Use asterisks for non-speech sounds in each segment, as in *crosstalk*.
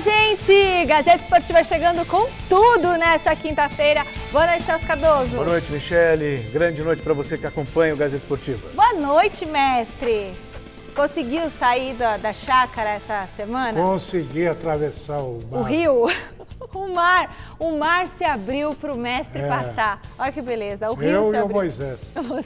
Gente! Gazeta Esportiva chegando com tudo nessa quinta-feira. Boa noite, Celso Cardoso. Boa noite, Michele. Grande noite para você que acompanha o Gazeta Esportiva. Boa noite, mestre. Conseguiu sair da, da chácara essa semana? Consegui atravessar o mar. O rio? *laughs* O mar. O mar se abriu para o mestre É. passar. Olha que beleza. O rio Eu se e o abriu. Moisés.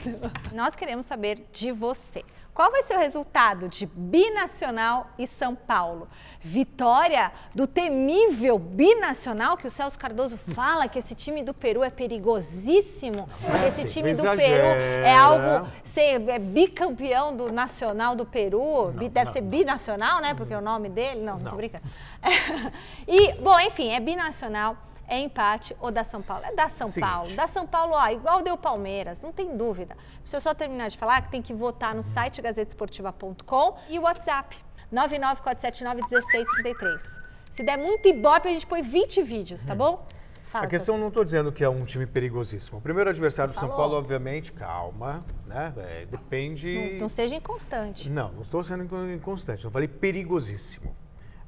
*laughs* Nós queremos saber de você. Qual vai ser o resultado de Binacional e São Paulo? Vitória do temível Binacional, que o Celso Cardoso fala que esse time do Peru é perigosíssimo. que esse assim, time do não Peru é algo. Ser, é bicampeão do Nacional do Peru. Bi- deve ser binacional, né? Porque é o nome dele. Não, não tô brincando. *laughs* e, bom, enfim, é binacional. É empate ou da São Paulo? É da São Seguinte. Paulo. Da São Paulo, ó, igual deu Palmeiras, não tem dúvida. Se eu só terminar de falar, que tem que votar no site gazetesportiva.com e o WhatsApp, 994791633. Se der muito ibope, a gente põe 20 vídeos, tá bom? Fala, A questão não estou dizendo que é um time perigosíssimo. O primeiro adversário do São. Paulo, obviamente, calma, né? É, depende. Não, não seja inconstante. Não, não estou sendo inco- inconstante. Não falei perigosíssimo.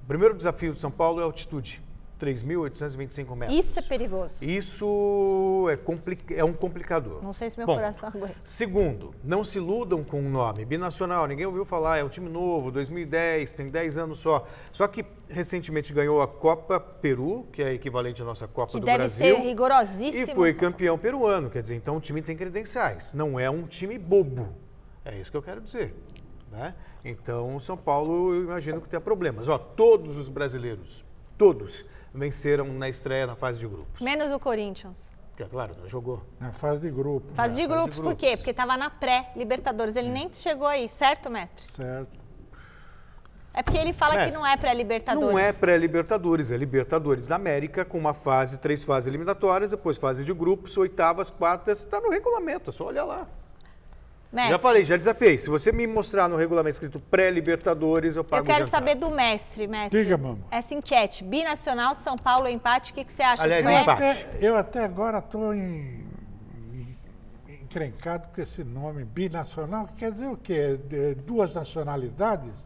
O primeiro desafio do São Paulo é a altitude, 3.825 metros. Isso é perigoso. Isso é, é um complicador. Não sei se meu Bom, coração aguenta. Segundo, não se iludam com o nome. Binacional, ninguém ouviu falar, é um time novo, 2010, tem 10 anos só. Só que recentemente ganhou a Copa Peru, que é equivalente à nossa Copa Que do deve Brasil. ser rigorosíssimo. E foi campeão peruano, quer dizer, então o time tem credenciais. Não é um time bobo. É isso que eu quero dizer. Né? Então, São Paulo, eu imagino que tenha problemas. Ó, todos os brasileiros, todos, venceram na estreia na fase de grupos. Menos o Corinthians. Que, é claro, não jogou. Na fase de grupo. Fase de fase de grupos, por quê? grupos. Porque estava na pré-Libertadores. Ele nem chegou aí, certo, mestre? Certo. É porque ele fala que Mestre, não é pré-Libertadores. Não é pré-Libertadores, é Libertadores da América, com uma fase, três fases eliminatórias, depois fase de grupos, oitavas, quartas, está no regulamento, é só olhar lá. Mestre, Já falei, já desafiei. Se você me mostrar no regulamento escrito pré-Libertadores, eu pago Eu quero saber do mestre, mestre. Diga, mamãe. Essa enquete, binacional, São Paulo, empate, o que, que você acha? Aliás, empate. Até- eu até agora estou em, em- encrencado com esse nome binacional. Quer dizer o quê? De- duas nacionalidades?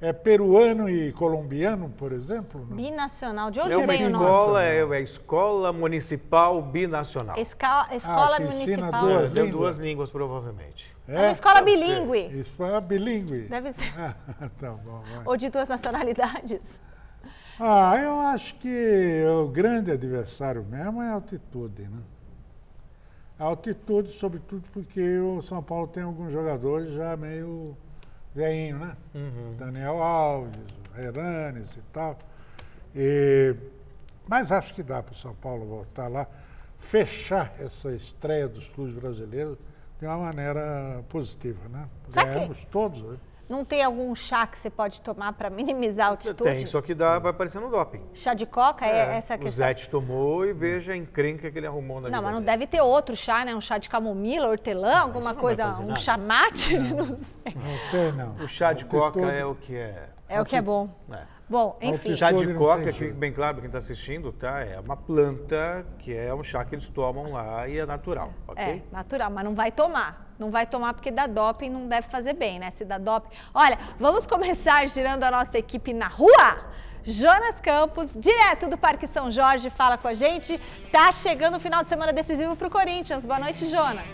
É peruano e colombiano, por exemplo? Não? Binacional, de onde É vem o nome? escola, é é a Escola Municipal Binacional. Esca- Escola Ah, que Municipal. duas É, línguas. duas línguas, provavelmente. É uma escola ser. bilíngue. Isso é bilíngue. Deve ser. *laughs* Ah, tá bom. vai. Ou de duas nacionalidades. Ah, eu acho que o grande adversário mesmo é a altitude, né? A altitude, sobretudo porque o São Paulo tem alguns jogadores já meio veinho, né? Daniel Alves, Heranes e tal. E- mas acho que dá para o São Paulo voltar lá, fechar essa estreia dos clubes brasileiros de uma maneira positiva, né? Ganhamos todos, né? Não tem algum chá que você pode tomar para minimizar a altitude? Tem, só que dá, vai aparecendo doping. Chá de coca é, essa a o questão? Zete tomou e veja a encrenca que ele arrumou na Não, vida mas não dele. deve ter outro chá, né? Um chá de camomila, hortelã, alguma não vai coisa, um nada. chá mate? *laughs* Não sei. Não tem, não. O chá de coca Altitude- é o que é. É o que é bom. É. Bom, enfim. Altitude- Chá de coca, que bem claro para quem está assistindo, tá? É uma planta que é um chá que eles tomam lá e é natural, ok? É, natural, mas não vai tomar. Não vai tomar porque dá doping, não deve fazer bem, né? Se dá doping. Olha, vamos começar girando a nossa equipe na rua? Jonas Campos, direto do Parque São Jorge, fala com a gente. Tá chegando o final de semana decisivo para o Corinthians. Boa noite, Jonas.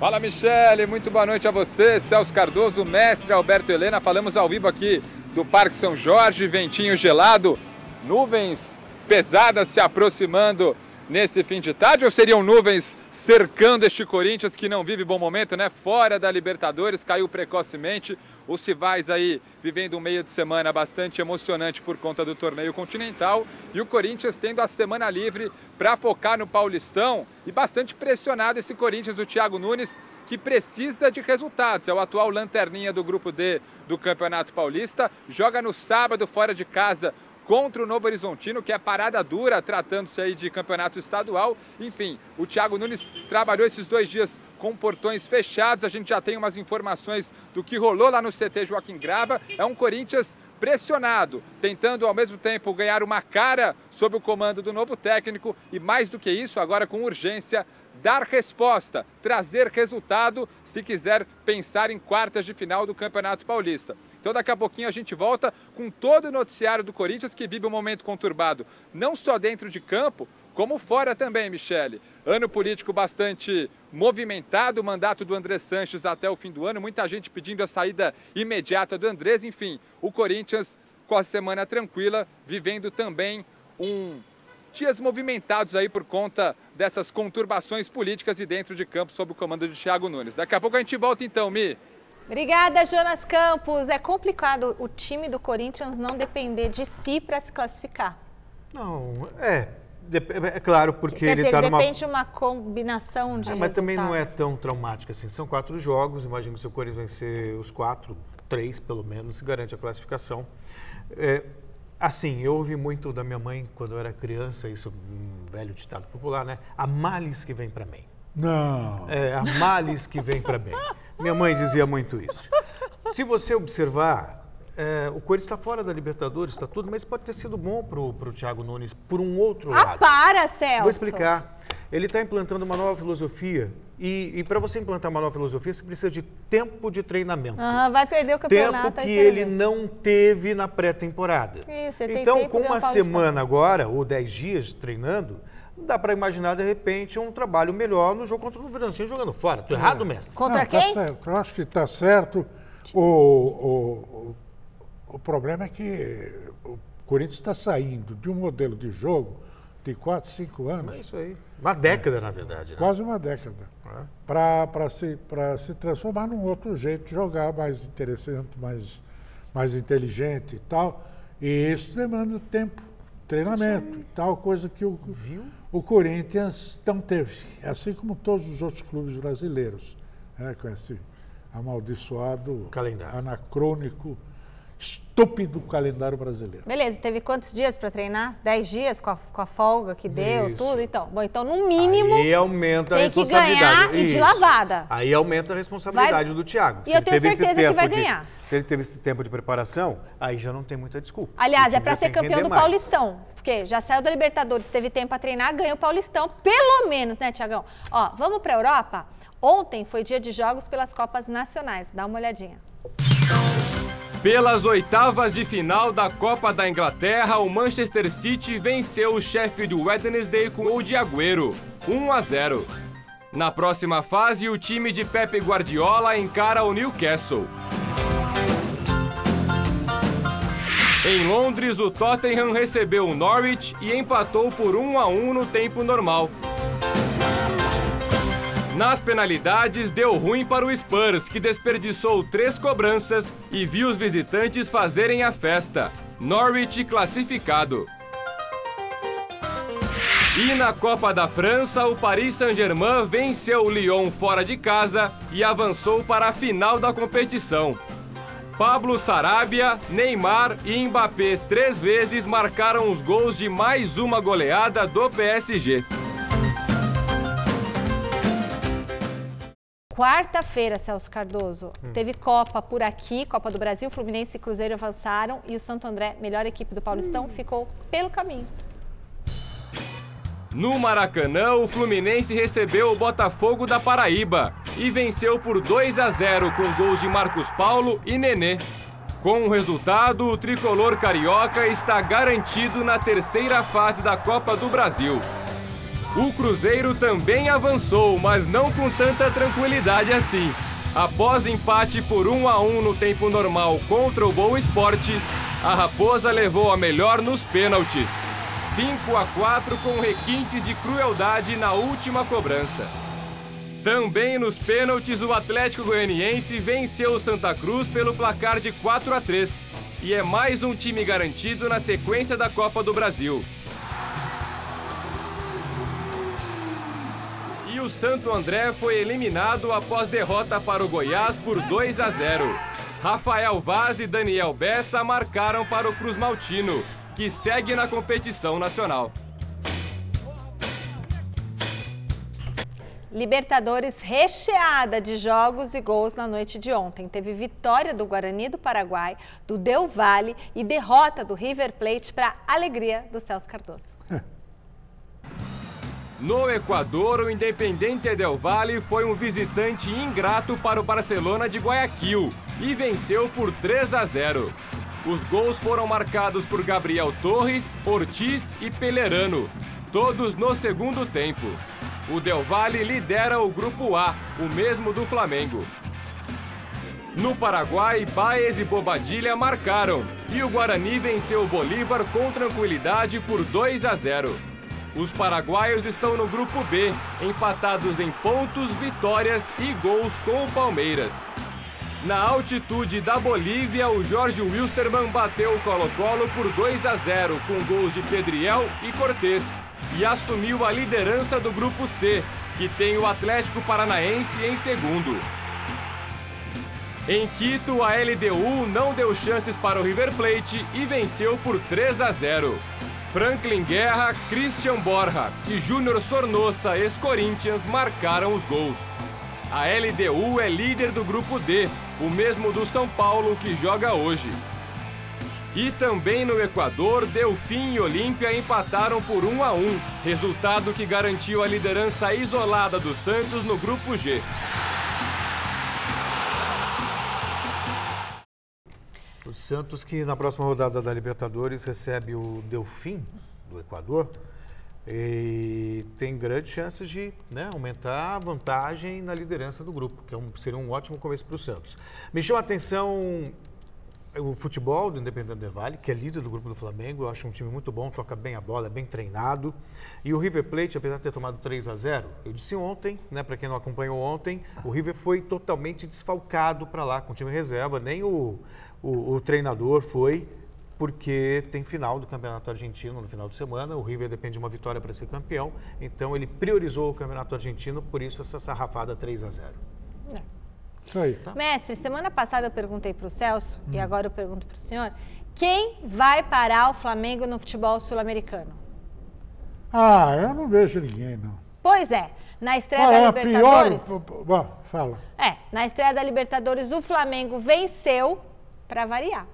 Fala Michele, muito boa noite a você, Celso Cardoso, mestre Alberto Helena. Falamos ao vivo aqui do Parque São Jorge, ventinho gelado, nuvens pesadas se aproximando nesse fim de tarde ou seriam nuvens cercando este Corinthians que não vive bom momento, né? Fora da Libertadores, caiu precocemente. Os rivais aí vivendo um meio de semana bastante emocionante por conta do torneio continental e o Corinthians tendo a semana livre para focar no Paulistão e bastante pressionado esse Corinthians, o Thiago Nunes, que precisa de resultados. É o atual lanterninha do grupo D do Campeonato Paulista, joga no sábado fora de casa contra o Novo Horizontino, que é parada dura, tratando-se aí de campeonato estadual. Enfim, o Thiago Nunes trabalhou esses dois dias com portões fechados. A gente já tem umas informações do que rolou lá no CT Joaquim Grava. É um Corinthians pressionado, tentando ao mesmo tempo ganhar uma cara sob o comando do novo técnico e, mais do que isso, agora com urgência, dar resposta, trazer resultado se quiser pensar em quartas de final do Campeonato Paulista. Então daqui a pouquinho a gente volta com todo o noticiário do Corinthians que vive um momento conturbado, não só dentro de campo, como fora também, Michele. Ano político bastante movimentado, o mandato do André Sanches até o fim do ano, muita gente pedindo a saída imediata do Andrés, enfim, o Corinthians com a semana tranquila, vivendo também um dias movimentados aí por conta dessas conturbações políticas e dentro de campo sob o comando de Thiago Nunes. Daqui a pouco a gente volta então, Mi. Obrigada, Jonas Campos. É complicado o time do Corinthians não depender de si para se classificar. Não, é. É claro, porque Quer ele está numa. depende de uma combinação de É, mas também não é resultados. tão traumático assim. São quatro jogos, imagino que se o Corinthians vencer os quatro, três pelo menos, se garante a classificação. É, assim, eu ouvi muito da minha mãe quando eu era criança, isso é um velho ditado popular, né? A males que vem para mim. Não. É, a males que vem para bem. Minha mãe dizia muito isso. Se você observar, é, o Corinthians está fora da Libertadores, está tudo, mas pode ter sido bom para o Thiago Nunes por um outro Ah, lado. para, Celso. Vou explicar. Ele está implantando uma nova filosofia e, e para você implantar uma nova filosofia, você precisa de tempo de treinamento. Aham, vai perder o campeonato. Tempo que ele não teve na pré-temporada. Isso, ele tem Então, tempo com ganhar uma semana agora, ou dez dias treinando, dá para imaginar, de repente, um trabalho melhor no jogo contra o Bragantino jogando fora. Tô errado, mestre? Contra Não, quem? Tá certo. Eu acho que está certo. O, o, o, problema é que o Corinthians está saindo de um modelo de jogo de 4, 5 É anos, isso aí. Uma década, na verdade. né? quase uma década, É. para se, pra se transformar num outro jeito de jogar, mais interessante, mais, mais inteligente e tal. E isso demanda tempo, treinamento e tal, coisa que o, Viu? O Corinthians não teve, assim como todos os outros clubes brasileiros, né, com esse amaldiçoado, Calendário. anacrônico, estúpido calendário brasileiro. Beleza, teve quantos dias para treinar? Dez dias com a, com a folga que deu, Isso. tudo? Então, bom, então no mínimo Aí aumenta a tem que responsabilidade. ganhar e de Isso. lavada. Aí aumenta a responsabilidade Vai- do Thiago. E Se eu ele tenho teve esse certeza que tempo vai de- ganhar. Se ele teve esse tempo de preparação, aí já não tem muita desculpa. Aliás, time é para já ser tem que campeão render do mais. Paulistão. Porque já saiu da Libertadores, teve tempo para treinar, ganhou o Paulistão, pelo menos, né, Tiagão? Ó, vamos para a Europa? Ontem foi dia de jogos pelas Copas Nacionais. Dá uma olhadinha. Pelas oitavas de final da Copa da Inglaterra, o Manchester City venceu o Sheffield Wednesday com o de Agüero, 1 a 0. Na próxima fase, o time de Pep Guardiola encara o Newcastle. Em Londres, o Tottenham recebeu o Norwich e empatou por 1 a 1 no tempo normal. Nas penalidades, deu ruim para o Spurs, que desperdiçou três cobranças e viu os visitantes fazerem a festa. Norwich classificado. E na Copa da França, o Paris Saint-Germain venceu o Lyon fora de casa e avançou para a final da competição. Pablo Sarabia, Neymar e Mbappé três vezes marcaram os gols de mais uma goleada do PSG. Quarta-feira, Celso Cardoso, Hum. teve Copa por aqui, Copa do Brasil, Fluminense e Cruzeiro avançaram e o Santo André, melhor equipe do Paulistão, Hum. ficou pelo caminho. No Maracanã, o Fluminense recebeu o Botafogo da Paraíba e venceu por 2 a 0 com gols de Marcos Paulo e Nenê. Com o resultado, o tricolor carioca está garantido na terceira fase da Copa do Brasil. O Cruzeiro também avançou, mas não com tanta tranquilidade assim. Após empate por 1 a 1 no tempo normal contra o Boa Esporte, a Raposa levou a melhor nos pênaltis. 5 a 4 com requintes de crueldade na última cobrança. Também nos pênaltis, o Atlético Goianiense venceu o Santa Cruz pelo placar de 4 a 3 e é mais um time garantido na sequência da Copa do Brasil. O Santo André foi eliminado após derrota para o Goiás por 2 a 0. Rafael Vaz e Daniel Bessa marcaram para o Cruz Maltino, que segue na competição nacional. Libertadores recheada de jogos e gols na noite de ontem. Teve vitória do Guarani do Paraguai, do Del Valle e derrota do River Plate para alegria do Celso Cardoso. *laughs* No Equador, o Independente Del Valle foi um visitante ingrato para o Barcelona de Guayaquil e venceu por 3 a 0. Os gols foram marcados por Gabriel Torres, Ortiz e Pelerano, todos no segundo tempo. O Del Valle lidera o grupo A, o mesmo do Flamengo. No Paraguai, Baez e Bobadilha marcaram e o Guarani venceu o Bolívar com tranquilidade por 2 a 0. Os paraguaios estão no grupo B, empatados em pontos, vitórias e gols com o Palmeiras. Na altitude da Bolívia, o Jorge Wilstermann bateu o Colo-Colo por 2 a 0 com gols de Pedriel e Cortez e assumiu a liderança do grupo C, que tem o Atlético Paranaense em segundo. Em Quito, a LDU não deu chances para o River Plate e venceu por 3 a 0. Franklin Guerra, Christian Borja e Júnior Sornosa, ex-Corinthians, marcaram os gols. A LDU é líder do grupo D, o mesmo do São Paulo que joga hoje. E também no Equador, Delfim e Olímpia empataram por 1 a 1, resultado que garantiu a liderança isolada do Santos no grupo G. O Santos que na próxima rodada da Libertadores recebe o Delfim do Equador e tem grandes chances de né, aumentar a vantagem na liderança do grupo, que é um, seria um ótimo começo para o Santos. Me chama a atenção o futebol do Independente Del Vale, que é líder do grupo do Flamengo, eu acho um time muito bom, toca bem a bola, é bem treinado. E o River Plate, apesar de ter tomado 3 a 0, eu disse ontem, né, para quem não acompanhou ontem, o River foi totalmente desfalcado para lá com o time reserva, nem o, o, o treinador foi, porque tem final do Campeonato Argentino no final de semana. O River depende de uma vitória para ser campeão, então ele priorizou o Campeonato Argentino, por isso essa sarrafada 3 a 0. É. Isso aí. Mestre, semana passada eu perguntei para o Celso, e agora eu pergunto para o senhor, quem vai parar o Flamengo no futebol sul-americano? Ah, eu não vejo ninguém, não. Pois é, na estreia Olha, da a pior. Libertadores... Bom, fala. É, na estreia da Libertadores, o Flamengo venceu para variar.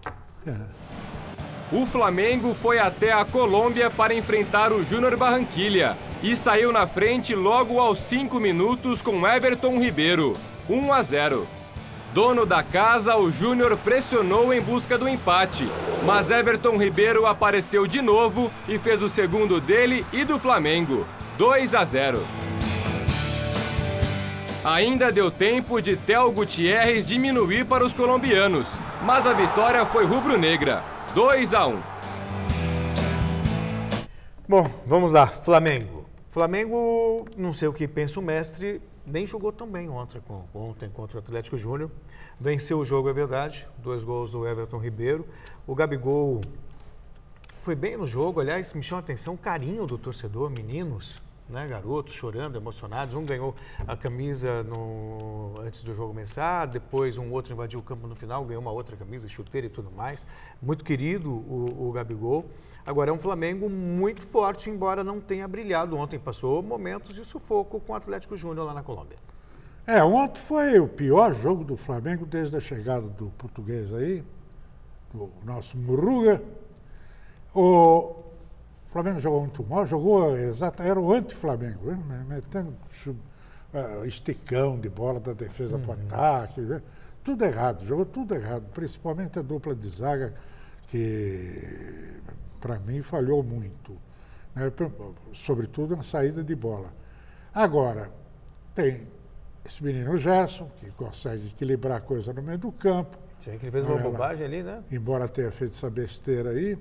O Flamengo foi até a Colômbia para enfrentar o Júnior Barranquilha e saiu na frente logo aos 5 minutos com Everton Ribeiro, 1 a 0. Dono da casa, o Júnior pressionou em busca do empate, mas Everton Ribeiro apareceu de novo e fez o segundo dele e do Flamengo, 2 a 0. Ainda deu tempo de Theo Gutierrez diminuir para os colombianos, mas a vitória foi rubro-negra, 2 a 1. Bom, vamos lá, Flamengo. Flamengo, não sei o que pensa o mestre, nem jogou tão bem ontem, ontem contra o Atlético Júnior. Venceu o jogo, é verdade. Dois gols do Everton Ribeiro. O Gabigol foi bem no jogo. Aliás, me chama a atenção o carinho do torcedor, meninos, né, garotos chorando, emocionados. Um ganhou a camisa no, antes do jogo começar, depois um outro invadiu o campo no final, ganhou uma outra camisa, chuteira e tudo mais. Muito querido o, o Gabigol. Agora, é um Flamengo muito forte, embora não tenha brilhado ontem. Passou momentos de sufoco com o Atlético Júnior lá na Colômbia. É, ontem foi o pior jogo do Flamengo desde a chegada do português aí, do nosso Murruga. O Flamengo jogou muito mal, jogou exato, era o anti-Flamengo, né? metendo uh, esticão de bola da defesa para o ataque, né? tudo errado, jogou tudo errado, principalmente a dupla de zaga, que para mim falhou muito, né? sobretudo na saída de bola. Agora, tem esse menino Gerson, que consegue equilibrar a coisa no meio do campo. Sim, que ele fez uma bobagem ali, né? Embora tenha feito essa besteira aí.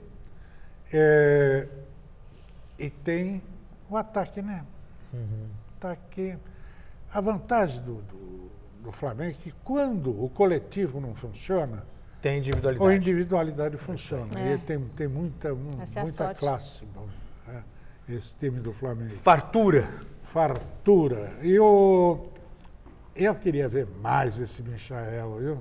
É, e tem o ataque, né? Uhum. Ataque. A vantagem do, do, do Flamengo é que quando o coletivo não funciona, tem individualidade. A individualidade funciona. É. E tem, tem muita, um, muita é a sorte. classe, bom, né? esse time do Flamengo. Fartura. Fartura. E o, eu queria ver mais esse Michael, viu?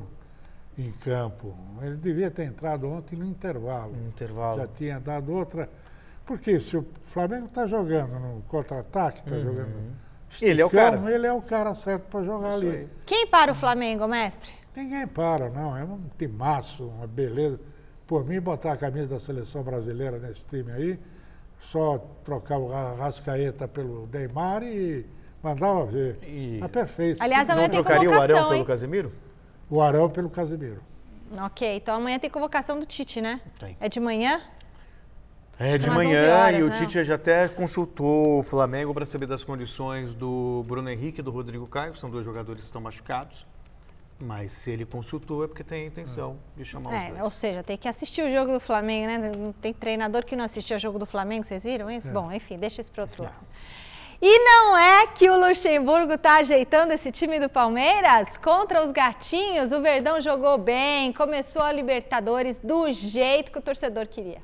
Em campo. Ele devia ter entrado ontem no intervalo. No intervalo. Já tinha dado outra. Porque se o Flamengo está jogando no contra-ataque, está jogando Ele é o cara. Ele é o cara certo para jogar Isso ali. aí. Quem para o Flamengo, mestre? Ninguém para, não. É um timaço, uma beleza. Por mim, botar a camisa da seleção brasileira nesse time aí, só trocar o Rascaeta pelo Neymar e mandava ver. E- Tá perfeito. Aliás, Não amanhã tem trocaria o Arão convocação, pelo hein? Casemiro? O Arão pelo Casemiro. Ok, então amanhã tem convocação do Tite, né? Tem. É de manhã? É, de Umas 11 manhã horas, e o né? Tite já até consultou o Flamengo para saber das condições do Bruno Henrique e do Rodrigo Caio, que são dois jogadores que estão machucados. Mas se ele consultou é porque tem a intenção de chamar os É, dois. ou seja, tem que assistir o jogo do Flamengo, né? Tem treinador que não assistiu o jogo do Flamengo, vocês viram isso? É. Bom, enfim, deixa isso para outro lado. E não é que o Luxemburgo está ajeitando esse time do Palmeiras? Contra os gatinhos, o Verdão jogou bem, começou a Libertadores do jeito que o torcedor queria.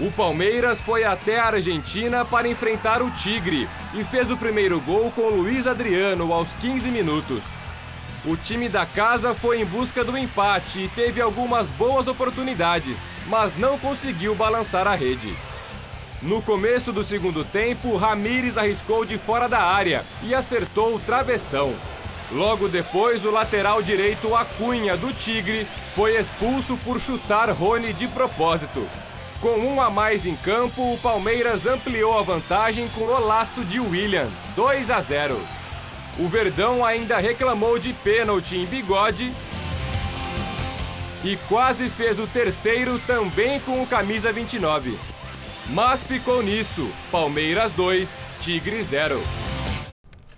O Palmeiras foi até a Argentina para enfrentar o Tigre e fez o primeiro gol com Luiz Adriano aos 15 minutos. O time da casa foi em busca do empate e teve algumas boas oportunidades, mas não conseguiu balançar a rede. No começo do segundo tempo, Ramires arriscou de fora da área e acertou o travessão. Logo depois, o lateral direito Acunha do Tigre foi expulso por chutar Rony de propósito. Com um a mais em campo, o Palmeiras ampliou a vantagem com o laço de William, 2 a 0. O Verdão ainda reclamou de pênalti em bigode e quase fez o terceiro também com o camisa 29. Mas ficou nisso. Palmeiras 2, Tigre 0.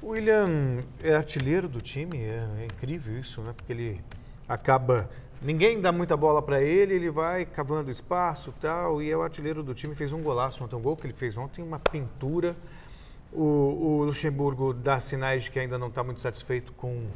O William é artilheiro do time, é, é incrível isso, né? Porque ele acaba. Ninguém dá muita bola para ele, ele vai cavando espaço tal, e é o artilheiro do time, fez um golaço ontem, um gol que ele fez ontem, uma pintura. O, o Luxemburgo dá sinais de que ainda não está muito satisfeito com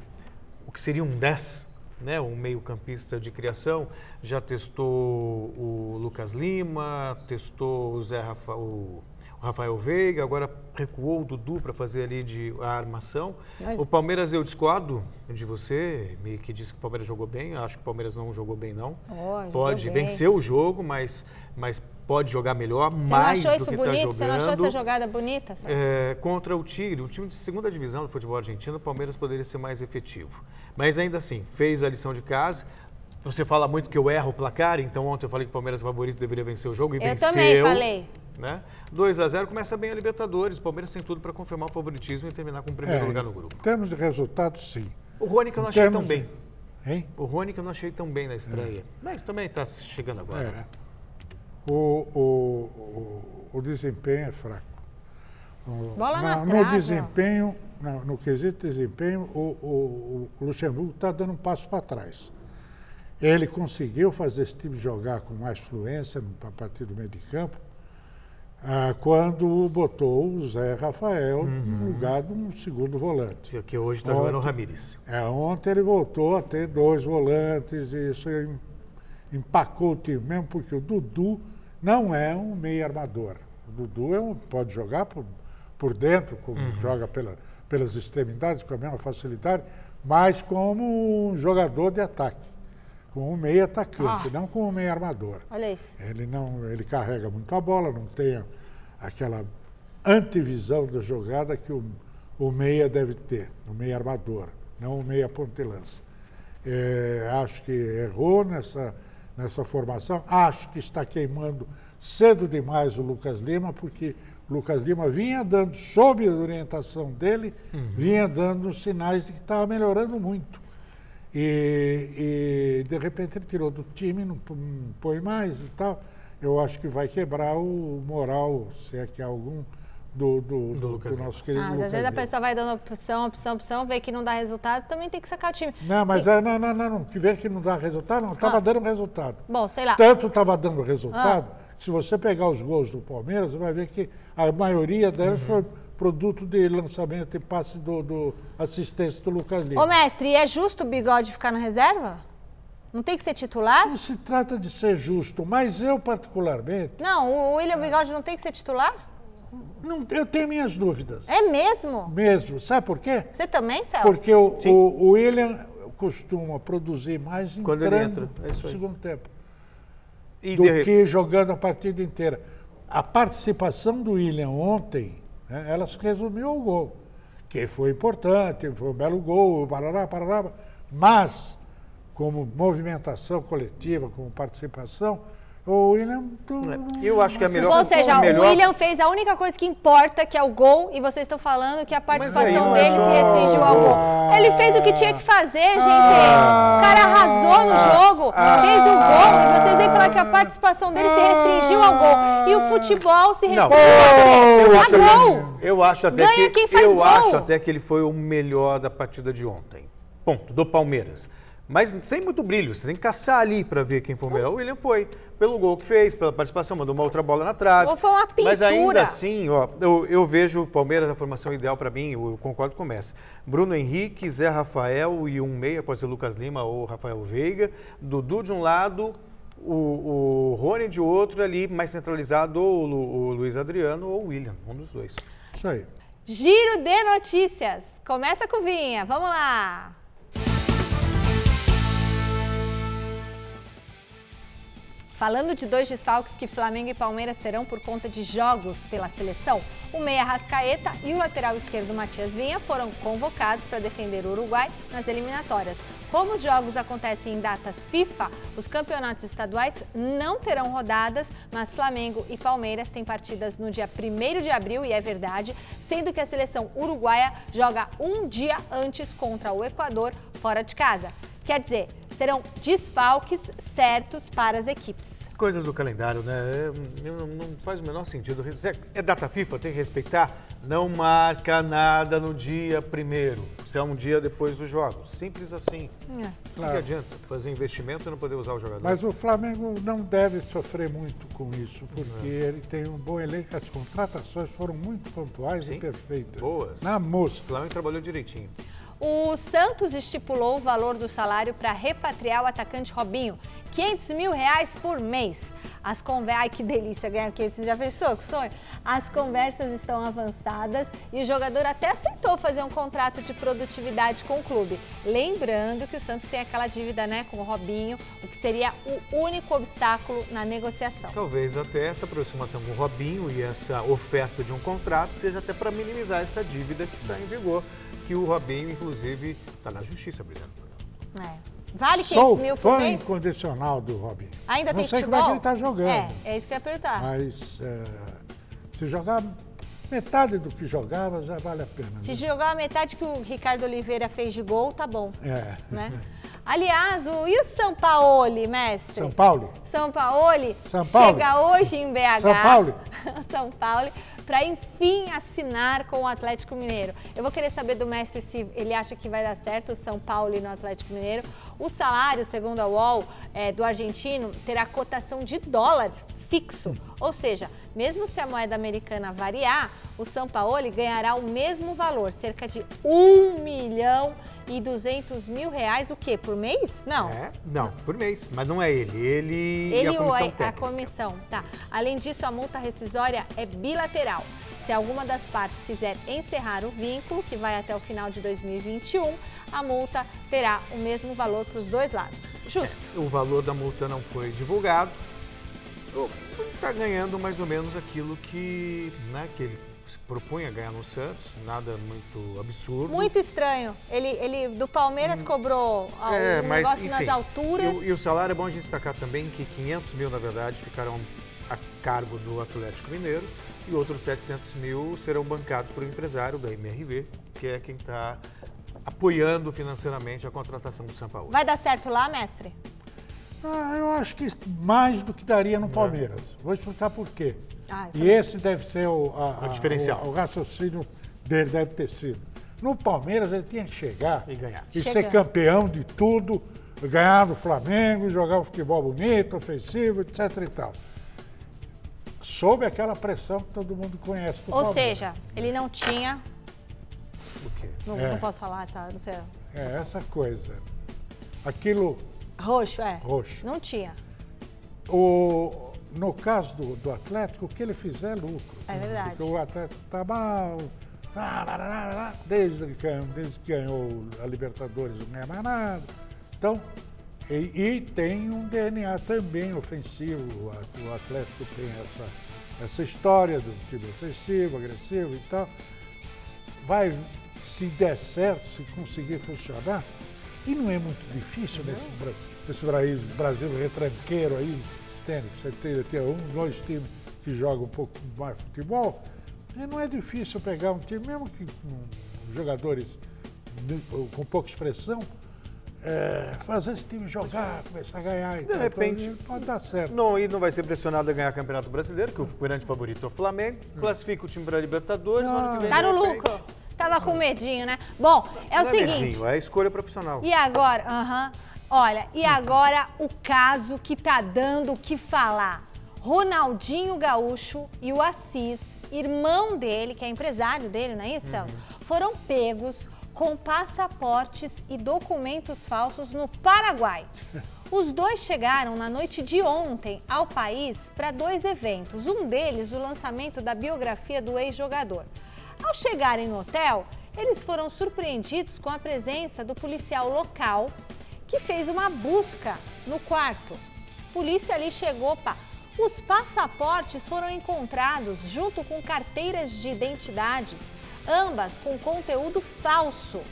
o que seria um 10, né? um meio-campista de criação. Já testou o Lucas Lima, testou o Zé Rafa, o, o Rafael Veiga, agora recuou o Dudu para fazer ali de, a armação. Mas- O Palmeiras, eu discordo de você, que disse que o Palmeiras jogou bem. Eu acho que o Palmeiras não jogou bem, não. Jogou pode vencer o jogo, mas, mas pode jogar melhor, Você não mais achou do isso que bonito? está Você não achou jogando. essa jogada bonita? É, contra o Tigre, um time de segunda divisão do futebol argentino, o Palmeiras poderia ser mais efetivo. Mas ainda assim, fez a lição de casa. Você fala muito que eu erro o placar, então ontem eu falei que o Palmeiras favorito deveria vencer o jogo e Eu venceu. também falei. Né? 2 a 0 começa bem a Libertadores. O Palmeiras tem tudo para confirmar o favoritismo e terminar com o primeiro É, lugar no grupo. Em termos de resultado, sim. O Rony que eu não achei tão de- bem. Hein? O Rony que eu não achei tão bem na estreia. Mas também está chegando agora. É. né? O, o, o, o desempenho é fraco. O- Bola na no trave, ó. desempenho, no, no quesito desempenho, o, o, o Luxemburgo está dando um passo para trás. Ele conseguiu fazer esse time jogar com mais fluência no- a partir do meio de campo ah, quando botou o Zé Rafael Uhum. no lugar de um segundo volante. Que, hoje está jogando o Ramires. É, ontem ele voltou a ter dois volantes e isso em- empacou o time mesmo, porque o Dudu não é um meio armador. O Dudu é um, pode jogar por, por dentro, como joga pela- pelas extremidades com a mesma facilidade, mas como um jogador de ataque, como um meio atacante, Nossa. não como um meio armador. Olha isso. Ele não, ele carrega muito a bola, não tem aquela antivisão da jogada que o, o meia deve ter, o meia armador, não o meia pontelança. É, acho que errou nessa, nessa formação, acho que está queimando cedo demais o Lucas Lima, porque o Lucas Lima vinha dando, sob a orientação dele, vinha dando sinais de que estava melhorando muito. E, e, de repente ele tirou do time, não põe mais e tal. Eu acho que vai quebrar o moral, se é que há algum, do, do, do- Lucas do nosso querido Ah, mas Lucas às vezes a pessoa vai dando opção, opção, opção, vê que não dá resultado, também tem que sacar o time. Não, mas é, não, não, não, não, que vê que não dá resultado, não, estava Ah. dando resultado. Bom, sei lá. Tanto estava dando resultado, Ah. se você pegar os gols do Palmeiras, você vai ver que a maioria delas Uhum. foi produto de lançamento e passe do, do assistência do Lucas Lima. Ô, mestre, e é justo o bigode ficar na reserva? Não tem que ser titular? Não se trata de ser justo, mas eu particularmente, Não, o William Bigode não tem que ser titular? não, eu tenho minhas dúvidas. É mesmo? Mesmo. Sabe por quê? Você também, Celso? Porque o, o, o William costuma produzir mais Quando ele entrando entra, é isso no segundo tempo E do de que jogando a partida inteira. A participação do William ontem né? ela se resumiu ao gol, que foi importante, foi um belo gol, parará, parará, mas como movimentação coletiva, como participação, o William. Eu acho que é melhor. Ou seja, é melhor... o William fez a única coisa que importa, que é o gol, e vocês estão falando que a participação aí, dele mas- se restringiu ao gol. Ele fez o que tinha que fazer, gente. o cara arrasou no jogo, fez o gol, e vocês vêm falar que a participação dele se restringiu ao gol. E o futebol se Não. restringiu Eu a acho, gol. eu acho até Ganha que quem faz eu gol. acho até que ele foi o melhor da partida de ontem. Ponto, do Palmeiras. Mas sem muito brilho, você tem que caçar ali para ver quem foi o melhor. O William foi, pelo gol que fez, pela participação, mandou uma outra bola na trave. Ou foi uma Mas ainda pintura. assim, ó, eu, eu vejo o Palmeiras a formação ideal para mim, eu concordo com o Messi. Bruno Henrique, Zé Rafael e um meia, pode ser Lucas Lima ou Rafael Veiga. Dudu de um lado, o, o Rony de outro ali, mais centralizado, ou o, o Luiz Adriano ou o William, um dos dois. Isso aí. Giro de notícias. Começa com o Vinha, vamos lá. Falando de dois desfalques que Flamengo e Palmeiras terão por conta de jogos pela seleção, o meia Rascaeta e o lateral esquerdo Matias Vinha foram convocados para defender o Uruguai nas eliminatórias. Como os jogos acontecem em datas FIFA, os campeonatos estaduais não terão rodadas, mas Flamengo e Palmeiras têm partidas no dia 1 de abril, e é verdade, sendo que a seleção uruguaia joga um dia antes contra o Equador, fora de casa. Quer dizer, serão desfalques certos para as equipes. Coisas do calendário, né? É, Não, não faz o menor sentido. É data FIFA, tem que respeitar. Não marca nada no dia primeiro. Se é um dia depois dos jogos. Simples assim. O que Claro. adianta fazer investimento e não poder usar o jogador? Mas o Flamengo não deve sofrer muito com isso, porque ele tem um bom elenco, as contratações foram muito pontuais Sim. e perfeitas. Boas. Na O mosca. Flamengo trabalhou direitinho. O Santos estipulou o valor do salário para repatriar o atacante Robinho, 500 mil reais por mês. As conversas, ai que delícia ganhar 500, já pensou que sonho? As conversas estão avançadas e o jogador até aceitou fazer um contrato de produtividade com o clube. Lembrando que o Santos tem aquela dívida né, com o Robinho, o que seria o único obstáculo na negociação. Talvez até essa aproximação com o Robinho e essa oferta de um contrato seja até para minimizar essa dívida que está em vigor, que o Robinho, inclusive, está na justiça ela. É. Vale 500 Sou mil por fã mês? incondicional do Robinho. Ainda não tem sei futebol? como é que ele está jogando. É, é isso que eu ia perguntar. Mas é, se jogar metade do que jogava, já vale a pena. Se né? jogar a metade que o Ricardo Oliveira fez de gol, tá bom. É. Né? Aliás, o, e o São Paulo, mestre? São Paulo? São Paulo São Paulo. chega hoje em BH. São Paulo. *laughs* São Paulo, para enfim assinar com o Atlético Mineiro. Eu vou querer saber do mestre se ele acha que vai dar certo o São Paulo no Atlético Mineiro. O salário, segundo a UOL, é, do argentino terá cotação de dólar fixo. Ou seja, mesmo se a moeda americana variar, o São Paulo ganhará o mesmo valor, cerca de 1 milhão e 200 mil reais, o quê? Por mês? Não. É? Não, por mês. Mas não é ele. Ele, e Ele a ou comissão a, a comissão, tá. Além disso, a multa rescisória é bilateral. Se alguma das partes quiser encerrar o vínculo, que vai até o final de 2021, a multa terá o mesmo valor para os dois lados. Justo. O valor da multa não foi divulgado. Está ganhando mais ou menos aquilo que, né, que ele se propunha ganhar no Santos. Nada muito absurdo. Muito estranho. Ele, ele do Palmeiras cobrou ah, É, um mas, negócio nas enfim, alturas. E, o- e o salário é bom a gente destacar também que 500 mil, na verdade, ficarão a cargo do Atlético Mineiro e outros 700 mil serão bancados por um empresário da MRV, que é quem está apoiando financeiramente a contratação do São Paulo. Vai dar certo lá, mestre? Ah, eu acho que mais do que daria no Palmeiras. Vou explicar por quê. Ah, e esse deve ser o, a- O a- diferencial. O, o raciocínio dele deve ter sido. No Palmeiras ele tinha que chegar E ganhar. e ser campeão de tudo, ganhar do Flamengo, jogar um futebol bonito, ofensivo, etc e tal. Sob aquela pressão que todo mundo conhece do Ou Palmeiras. seja, ele não tinha. O quê? Não, É. não posso falar, sabe? Não sei. É essa coisa. Aquilo Roxo, é. roxo. Não tinha. O, no caso do, do Atlético, o que ele fizer é lucro. É verdade. Porque o Atlético está mal, desde que, ganhou, desde que ganhou a Libertadores não ganha mais nada. Então, e, e tem um DNA também ofensivo, o Atlético tem essa, essa história do time ofensivo, agressivo e tal. Vai, se der certo, se conseguir funcionar, e não é muito difícil nesse, Bra- nesse Brasil, Brasil retranqueiro aí, tênis, você tem, tem um, dois times que jogam um pouco mais futebol, e não é difícil pegar um time, mesmo que com jogadores com pouca expressão, é, fazer esse time jogar, começar a ganhar. e De tal, repente- então, pode dar certo. Não, e não vai ser pressionado a ganhar Campeonato Brasileiro, que o grande favorito é o Flamengo. Classifica o time para a Libertadores. no ano que vem, Tá no repente- lucro. Tava com medinho, né? Bom, é o Não seguinte. medinho, é escolha profissional. E agora, aham. Olha, e agora o caso que tá dando o que falar. Ronaldinho Gaúcho e o Assis, irmão dele, que é empresário dele, não é isso, Celso? Foram pegos com passaportes e documentos falsos no Paraguai. *laughs* Os dois chegaram na noite de ontem ao país para dois eventos. Um deles, o lançamento da biografia do ex-jogador. Ao chegarem no hotel, eles foram surpreendidos com a presença do policial local que fez uma busca no quarto. A polícia ali chegou, pá. Os passaportes foram encontrados junto com carteiras de identidades, ambas com conteúdo falso.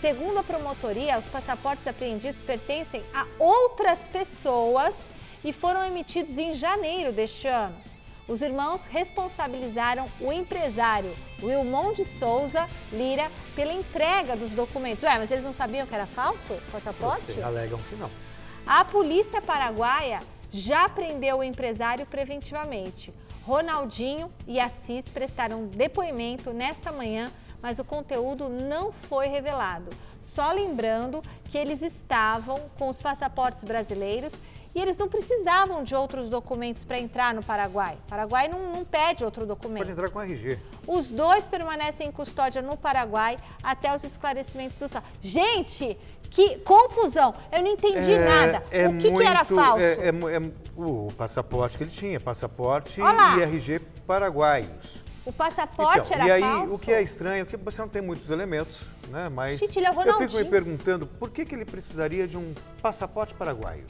Segundo a promotoria, os passaportes apreendidos pertencem a outras pessoas e foram emitidos em janeiro deste ano. Os irmãos responsabilizaram o empresário Wilmon de Souza Lira pela entrega dos documentos. Ué, mas eles não sabiam que era falso o passaporte? Alegam que não. A polícia paraguaia já prendeu o empresário preventivamente. Ronaldinho e Assis prestaram depoimento nesta manhã, mas o conteúdo não foi revelado. Só lembrando que eles estavam com os passaportes brasileiros e eles não precisavam de outros documentos para entrar no Paraguai. O Paraguai não, não pede outro documento. Pode entrar com RG. Os dois permanecem em custódia no Paraguai até os esclarecimentos do SAL. Gente, que confusão! Eu não entendi nada. o que, que era muito- falso? É, é é o passaporte que ele tinha, passaporte e RG paraguaios. O passaporte Então, era e aí, falso? o que é estranho é que você não tem muitos elementos, né? Mas Gente, ele é eu fico me Ronaldinho. perguntando por que, que ele precisaria de um passaporte paraguaio?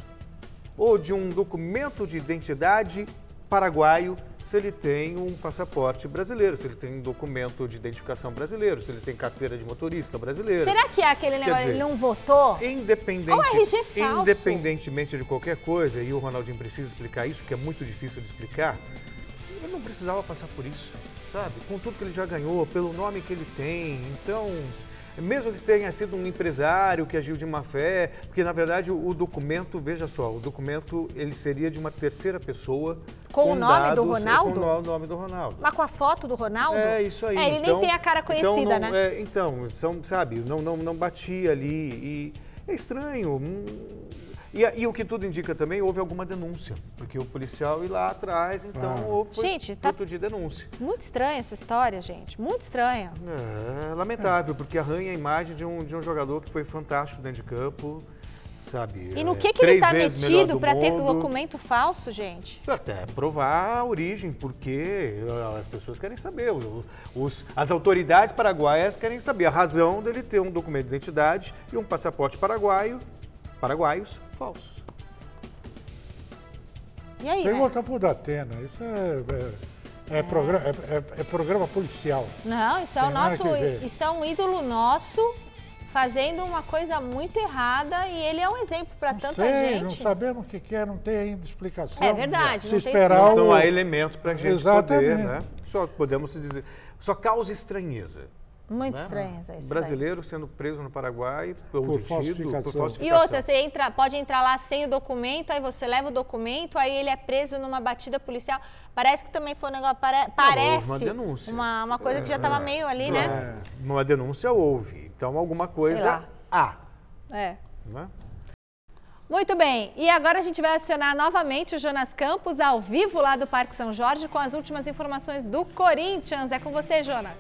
Ou de um documento de identidade paraguaio se ele tem um passaporte brasileiro, se ele tem um documento de identificação brasileiro, se ele tem carteira de motorista brasileira. Será que é aquele negócio, dizer, ele não votou? Independente, Ou RG falso. independentemente de qualquer coisa, e o Ronaldinho precisa explicar isso, que é muito difícil de explicar, ele não precisava passar por isso, sabe? Com tudo que ele já ganhou, pelo nome que ele tem. Então, mesmo que tenha sido um empresário que agiu de má fé, porque na verdade o, o documento, veja só, o documento ele seria de uma terceira pessoa. Com o nome do dados- Ronaldo? Com o nome do Ronaldo. Mas com a foto do Ronaldo? É, isso aí. É, ele então, nem tem a cara conhecida, então não- né? é, então, são, sabe, não, não, não batia ali. E é estranho. hum, E, e o que tudo indica também, houve alguma denúncia. Porque o policial ia lá atrás, então Ah. houve foi Gente, tá- de denúncia. Muito estranha essa história, gente. Muito estranha. É lamentável, porque arranha a imagem de um, de um jogador que foi fantástico dentro de campo, sabe? E no é, que, que ele tá melhor metido do para ter documento falso, gente? Até provar a origem, porque ah, as pessoas querem saber, os- as autoridades paraguaias querem saber a razão dele ter um documento de identidade e um passaporte paraguaio, paraguaios falsos. E aí, Pergunta pro Datena, isso é, é, é programa, é, é- é programa policial. Não, isso é o Tem nosso. Isso é um ídolo nosso fazendo uma coisa muito errada e ele é um exemplo para Não tanta sei, não gente. sabemos o que é, não tem ainda explicação. É verdade, Se não tem esperar explicação. Então o... há elementos para a gente Exatamente. poder, né? Só podemos dizer, só causa estranheza. Muito né? estranho isso. daí. Brasileiro sendo preso no Paraguai ou Por detido falsificação. por E E falsificação. outra, você entra, pode entrar lá sem o documento, aí você leva o documento, aí ele é preso numa batida policial. Parece que também foi um negócio. pare- parece houve uma denúncia. Uma, uma coisa que já estava meio ali, né? É, Uma denúncia houve, então alguma coisa há. É. Né? Muito bem, e agora a gente vai acionar novamente o Jonas Campos ao vivo lá do Parque São Jorge com as últimas informações do Corinthians. É com você, Jonas.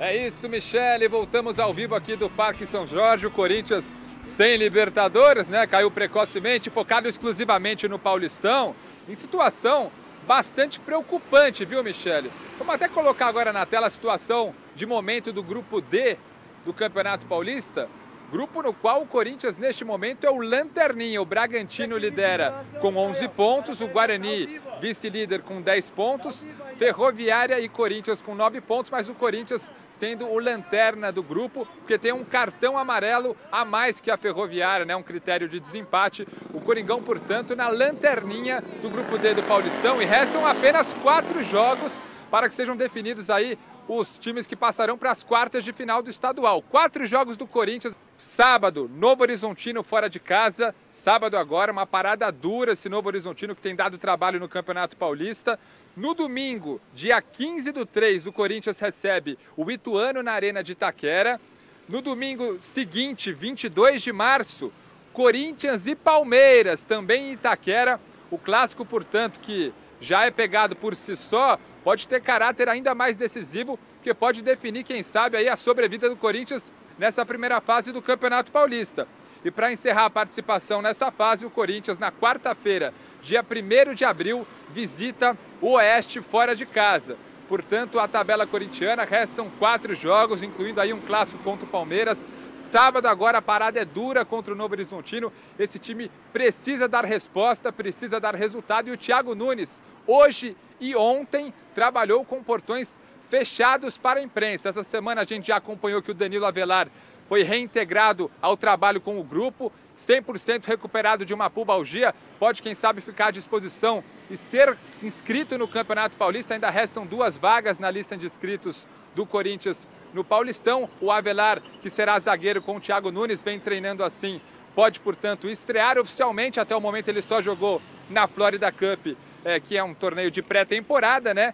É isso, Michele. Voltamos ao vivo aqui do Parque São Jorge. O Corinthians sem Libertadores, né? Caiu precocemente, focado exclusivamente no Paulistão. Em situação bastante preocupante, viu, Michele? Vamos até colocar agora na tela a situação de momento do grupo D do Campeonato Paulista. Grupo no qual o Corinthians, neste momento, é o lanterninha. O Bragantino lidera com 11 pontos, o Guarani, vice-líder, com 10 pontos, Ferroviária e Corinthians com 9 pontos, mas o Corinthians sendo o lanterna do grupo, porque tem um cartão amarelo a mais que a Ferroviária, né? um critério de desempate. O Coringão, portanto, na lanterninha do grupo D do Paulistão e restam apenas quatro jogos para que sejam definidos aí os times que passarão para as quartas de final do estadual. Quatro jogos do Corinthians. Sábado, Novo Horizontino fora de casa. Sábado agora, uma parada dura esse Novo Horizontino que tem dado trabalho no Campeonato Paulista. No domingo, dia 15 do 3, o Corinthians recebe o Ituano na Arena de Itaquera. No domingo seguinte, 22 de março, Corinthians e Palmeiras, também em Itaquera. O clássico, portanto, que já é pegado por si só, pode ter caráter ainda mais decisivo, que pode definir, quem sabe, aí a sobrevida do Corinthians nessa primeira fase do Campeonato Paulista. E para encerrar a participação nessa fase, o Corinthians, na quarta-feira, dia 1 de abril, visita o Oeste fora de casa. Portanto, a tabela corintiana restam quatro jogos, incluindo aí um clássico contra o Palmeiras. Sábado agora a parada é dura contra o Novo Horizontino. Esse time precisa dar resposta, precisa dar resultado. E o Thiago Nunes, hoje e ontem, trabalhou com portões fechados para a imprensa. Essa semana a gente já acompanhou que o Danilo Avelar foi reintegrado ao trabalho com o grupo, 100% recuperado de uma pubalgia, pode, quem sabe, ficar à disposição e ser inscrito no Campeonato Paulista. Ainda restam duas vagas na lista de inscritos do Corinthians no Paulistão. O Avelar, que será zagueiro com o Thiago Nunes, vem treinando assim. Pode, portanto, estrear oficialmente. Até o momento ele só jogou na Florida Cup, é, que é um torneio de pré-temporada, né?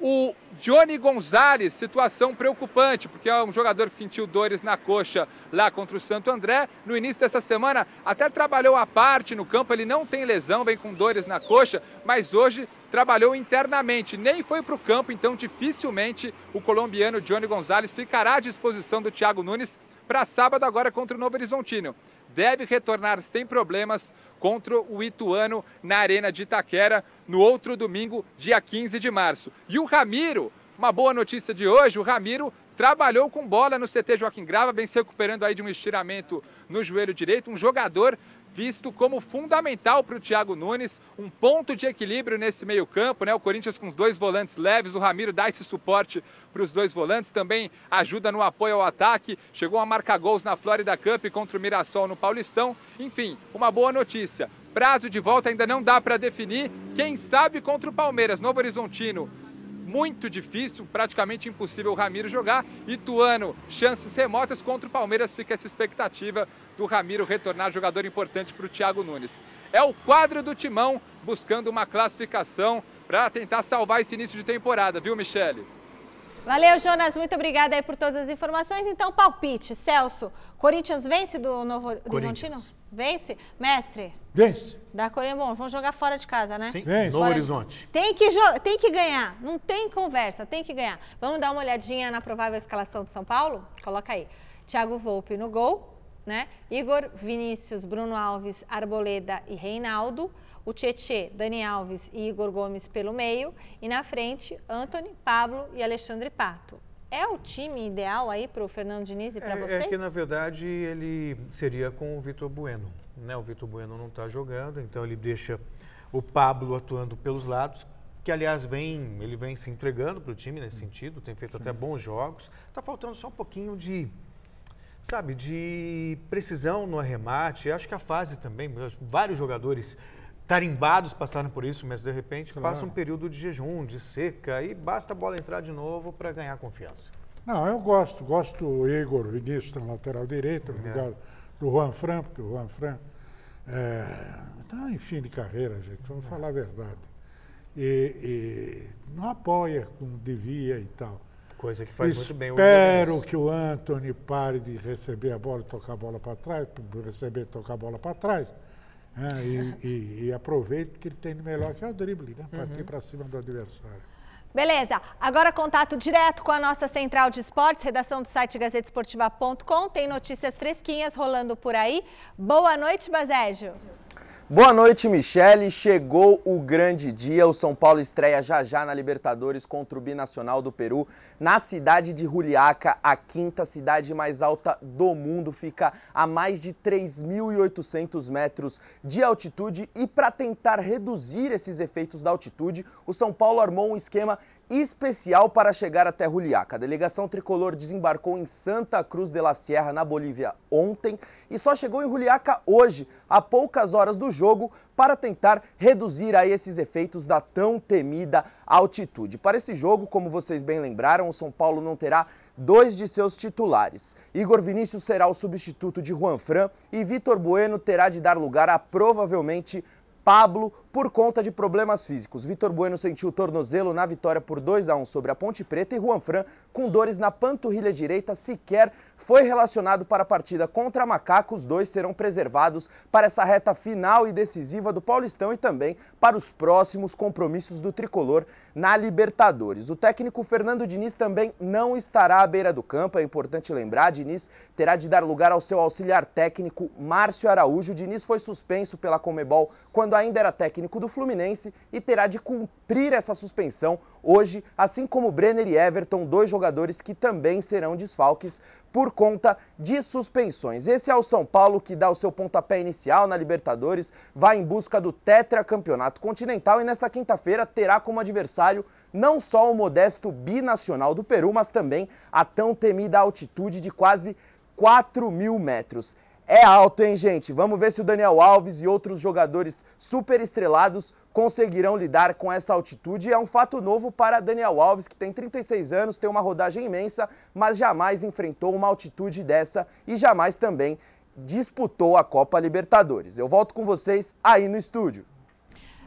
O Johnny Gonzalez, situação preocupante, porque é um jogador que sentiu dores na coxa lá contra o Santo André. No início dessa semana, até trabalhou à parte no campo, ele não tem lesão, vem com dores na coxa, mas hoje trabalhou internamente, nem foi para o campo, então dificilmente o colombiano Johnny Gonzalez ficará à disposição do Thiago Nunes para sábado agora contra o Novo Horizontino deve retornar sem problemas contra o Ituano na Arena de Itaquera no outro domingo, dia 15 de março. E o Ramiro, uma boa notícia de hoje, o Ramiro trabalhou com bola no CT Joaquim Grava, vem se recuperando aí de um estiramento no joelho direito, um jogador visto como fundamental para o Thiago Nunes, um ponto de equilíbrio nesse meio-campo, né? O Corinthians com os dois volantes leves, o Ramiro dá esse suporte para os dois volantes, também ajuda no apoio ao ataque, chegou a marcar gols na Florida Cup contra o Mirassol no Paulistão. Enfim, uma boa notícia. Prazo de volta ainda não dá para definir. Quem sabe contra o Palmeiras, Novo Horizontino muito difícil, praticamente impossível o Ramiro jogar. Ituano, chances remotas contra o Palmeiras, fica essa expectativa do Ramiro retornar jogador importante para o Thiago Nunes. É o quadro do Timão buscando uma classificação para tentar salvar esse início de temporada, viu, Michele? Valeu, Jonas. Muito obrigada aí por todas as informações. Então, palpite. Celso, Corinthians vence do Novo Horizontino? Vence? Mestre? Vence. Da Coreia, bom, vamos jogar fora de casa, né? Sim, Vence. Novo Horizonte. Tem que, tem que ganhar, não tem conversa, tem que ganhar. Vamos dar uma olhadinha na provável escalação de São Paulo? Coloca aí. Thiago Volpe no gol, né? Igor, Vinícius, Bruno Alves, Arboleda e Reinaldo. O Tietê, Dani Alves e Igor Gomes pelo meio. E na frente, Anthony, Pablo e Alexandre Pato. É o time ideal aí para o Fernando Diniz e para é, vocês? É que, na verdade, ele seria com o Vitor Bueno. Né? O Vitor Bueno não está jogando, então ele deixa o Pablo atuando pelos lados, que, aliás, vem, ele vem se entregando para o time nesse sentido, tem feito Sim. até bons jogos. Está faltando só um pouquinho de, sabe, de precisão no arremate. Acho que a fase também, vários jogadores tarimbados passaram por isso, mas de repente claro. passa um período de jejum, de seca e basta a bola entrar de novo para ganhar confiança. Não, eu gosto, gosto do Igor Vinícius na lateral direita, no é. lugar do Juan Fran, porque o Juan Fran está é, tá em fim de carreira, gente, vamos é. falar a verdade. E, e, não apoia como devia e tal. Coisa que faz Espero muito bem o Espero que o Anthony pare de receber a bola e tocar a bola para trás, receber e tocar a bola para trás é, e, e, e aproveita que ele tem de melhor, que é o drible, né? Partir uhum. para cima do adversário. Beleza, agora contato direto com a nossa central de esportes, redação do site gazetesportiva.com. Tem notícias fresquinhas rolando por aí. Boa noite, Bazégio. Boa noite, Michele. Chegou o grande dia. O São Paulo estreia já já na Libertadores contra o Binacional do Peru, na cidade de Juliaca, a quinta cidade mais alta do mundo. Fica a mais de 3.800 metros de altitude. E para tentar reduzir esses efeitos da altitude, o São Paulo armou um esquema especial para chegar até Juliaca. A delegação tricolor desembarcou em Santa Cruz de la Sierra, na Bolívia, ontem e só chegou em Juliaca hoje, a poucas horas do jogo, para tentar reduzir aí esses efeitos da tão temida altitude. Para esse jogo, como vocês bem lembraram, o São Paulo não terá dois de seus titulares. Igor Vinícius será o substituto de Juan Fran e Vitor Bueno terá de dar lugar a provavelmente Pablo por conta de problemas físicos. Vitor Bueno sentiu tornozelo na vitória por 2 a 1 sobre a Ponte Preta e Juan Fran, com dores na panturrilha direita, sequer foi relacionado para a partida contra Macaco. Os dois serão preservados para essa reta final e decisiva do Paulistão e também para os próximos compromissos do tricolor na Libertadores. O técnico Fernando Diniz também não estará à beira do campo, é importante lembrar, Diniz terá de dar lugar ao seu auxiliar técnico Márcio Araújo. Diniz foi suspenso pela Comebol quando ainda era técnico técnico do Fluminense e terá de cumprir essa suspensão hoje, assim como Brenner e Everton, dois jogadores que também serão desfalques por conta de suspensões. Esse é o São Paulo que dá o seu pontapé inicial na Libertadores, vai em busca do tetracampeonato continental e nesta quinta-feira terá como adversário não só o modesto binacional do Peru, mas também a tão temida altitude de quase 4 mil metros. É alto, hein, gente? Vamos ver se o Daniel Alves e outros jogadores super estrelados conseguirão lidar com essa altitude. É um fato novo para Daniel Alves, que tem 36 anos, tem uma rodagem imensa, mas jamais enfrentou uma altitude dessa e jamais também disputou a Copa Libertadores. Eu volto com vocês aí no estúdio.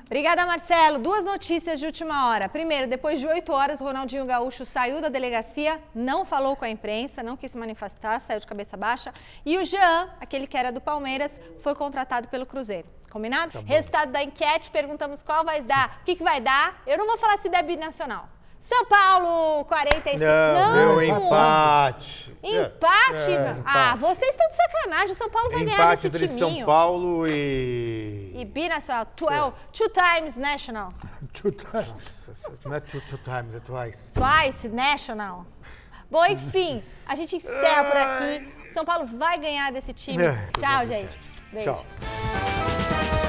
Obrigada, Marcelo. Duas notícias de última hora. Primeiro, depois de oito horas, o Ronaldinho Gaúcho saiu da delegacia, não falou com a imprensa, não quis se manifestar, saiu de cabeça baixa. E o Jean, aquele que era do Palmeiras, foi contratado pelo Cruzeiro. Combinado? Tá Resultado da enquete, perguntamos qual vai dar. O que, que vai dar? Eu não vou falar se é binacional. São Paulo, 45. Não, não. Meu empate. Empate? É, é, ah, vocês estão de sacanagem. O São Paulo vai empate ganhar desse entre timinho. São Paulo e... E binacional. 12, é. Two times national. *laughs* two times. Não é two, two times, é twice. Twice national. Bom, enfim, a gente encerra por aqui. São Paulo vai ganhar desse time. É, Tchau, gente. Beijo. Tchau.